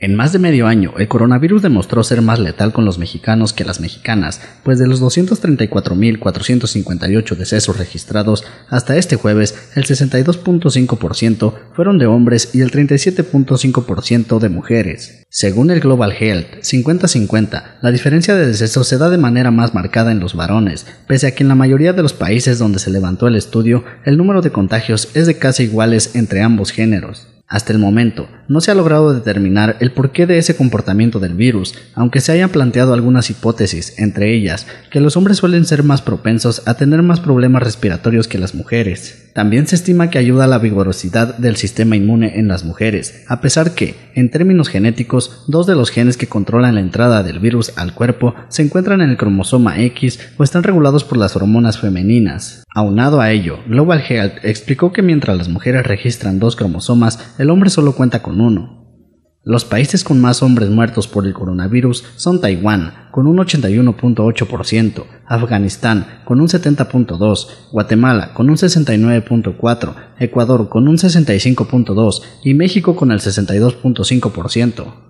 En más de medio año, el coronavirus demostró ser más letal con los mexicanos que las mexicanas, pues de los 234.458 decesos registrados hasta este jueves, el 62.5% fueron de hombres y el 37.5% de mujeres. Según el Global Health 50-50, la diferencia de decesos se da de manera más marcada en los varones, pese a que en la mayoría de los países donde se levantó el estudio, el número de contagios es de casi iguales entre ambos géneros. Hasta el momento, no se ha logrado determinar el porqué de ese comportamiento del virus, aunque se hayan planteado algunas hipótesis, entre ellas que los hombres suelen ser más propensos a tener más problemas respiratorios que las mujeres. También se estima que ayuda a la vigorosidad del sistema inmune en las mujeres, a pesar que, en términos genéticos, dos de los genes que controlan la entrada del virus al cuerpo se encuentran en el cromosoma X o están regulados por las hormonas femeninas. Aunado a ello, Global Health explicó que mientras las mujeres registran dos cromosomas, el hombre solo cuenta con uno. Los países con más hombres muertos por el coronavirus son Taiwán, con un 81.8%, Afganistán, con un 70.2%, Guatemala, con un 69.4%, Ecuador, con un 65.2% y México con el 62.5%.